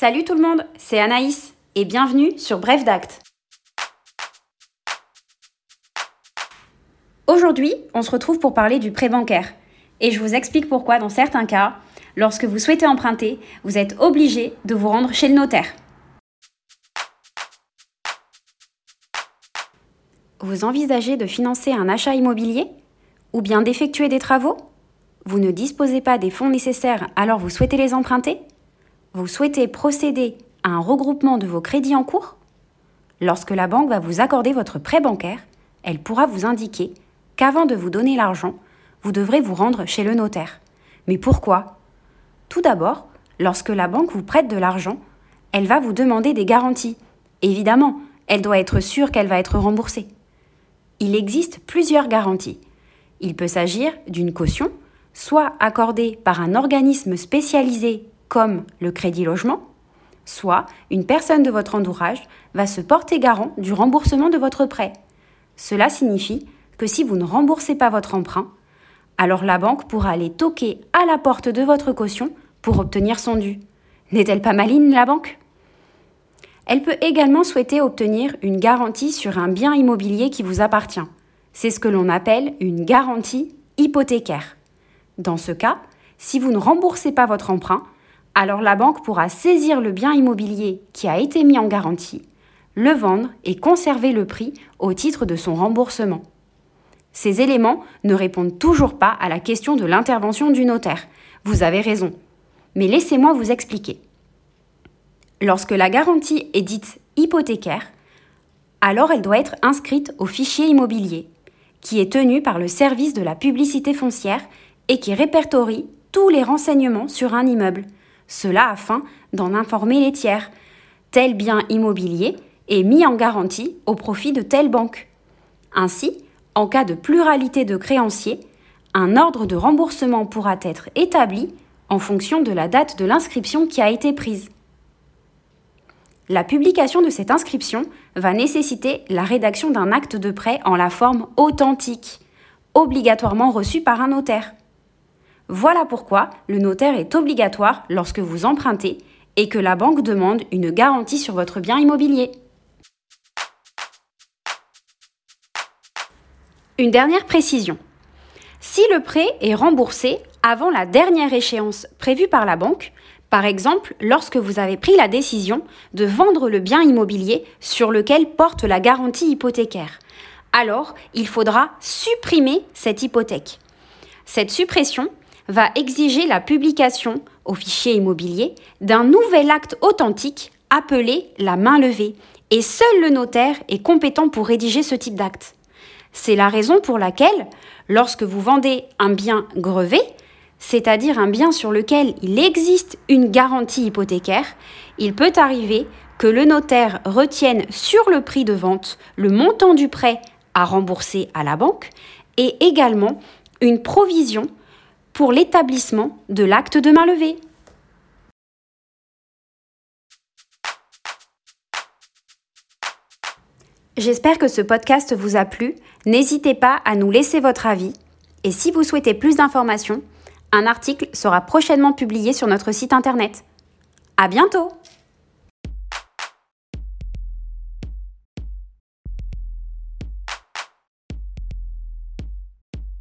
Salut tout le monde, c'est Anaïs et bienvenue sur Bref d'Acte. Aujourd'hui, on se retrouve pour parler du prêt bancaire et je vous explique pourquoi dans certains cas, lorsque vous souhaitez emprunter, vous êtes obligé de vous rendre chez le notaire. Vous envisagez de financer un achat immobilier ou bien d'effectuer des travaux? Vous ne disposez pas des fonds nécessaires alors vous souhaitez les emprunter? Vous souhaitez procéder à un regroupement de vos crédits en cours? Lorsque la banque va vous accorder votre prêt bancaire, elle pourra vous indiquer qu'avant de vous donner l'argent, vous devrez vous rendre chez le notaire. Mais pourquoi? Tout d'abord, lorsque la banque vous prête de l'argent, elle va vous demander des garanties. Évidemment, elle doit être sûre qu'elle va être remboursée il existe plusieurs garanties. Il peut s'agir d'une caution, soit accordée par un organisme spécialisé comme le Crédit Logement, soit une personne de votre entourage va se porter garant du remboursement de votre prêt. Cela signifie que si vous ne remboursez pas votre emprunt, alors la banque pourra aller toquer à la porte de votre caution pour obtenir son dû. N'est-elle pas maligne la banque? Elle peut également souhaiter obtenir une garantie sur un bien immobilier qui vous appartient. C'est ce que l'on appelle une garantie hypothécaire. Dans ce cas, si vous ne remboursez pas votre emprunt, alors la banque pourra saisir le bien immobilier qui a été mis en garantie, le vendre et conserver le prix au titre de son remboursement. Ces éléments ne répondent toujours pas à la question de l'intervention du notaire. Vous avez raison. Mais laissez-moi vous expliquer. Lorsque la garantie est dite hypothécaire, alors elle doit être inscrite au fichier immobilier, qui est tenu par le service de la publicité foncière et qui répertorie tous les renseignements sur un immeuble, cela afin d'en informer les tiers. Tel bien immobilier est mis en garantie au profit de telle banque. Ainsi, en cas de pluralité de créanciers, un ordre de remboursement pourra être établi en fonction de la date de l'inscription qui a été prise. La publication de cette inscription va nécessiter la rédaction d'un acte de prêt en la forme authentique, obligatoirement reçu par un notaire. Voilà pourquoi le notaire est obligatoire lorsque vous empruntez et que la banque demande une garantie sur votre bien immobilier. Une dernière précision. Si le prêt est remboursé avant la dernière échéance prévue par la banque, par exemple, lorsque vous avez pris la décision de vendre le bien immobilier sur lequel porte la garantie hypothécaire, alors il faudra supprimer cette hypothèque. Cette suppression va exiger la publication au fichier immobilier d'un nouvel acte authentique appelé la main levée, et seul le notaire est compétent pour rédiger ce type d'acte. C'est la raison pour laquelle, lorsque vous vendez un bien grevé, c'est-à-dire un bien sur lequel il existe une garantie hypothécaire, il peut arriver que le notaire retienne sur le prix de vente le montant du prêt à rembourser à la banque et également une provision pour l'établissement de l'acte de main levée. J'espère que ce podcast vous a plu. N'hésitez pas à nous laisser votre avis. Et si vous souhaitez plus d'informations, un article sera prochainement publié sur notre site internet. À bientôt!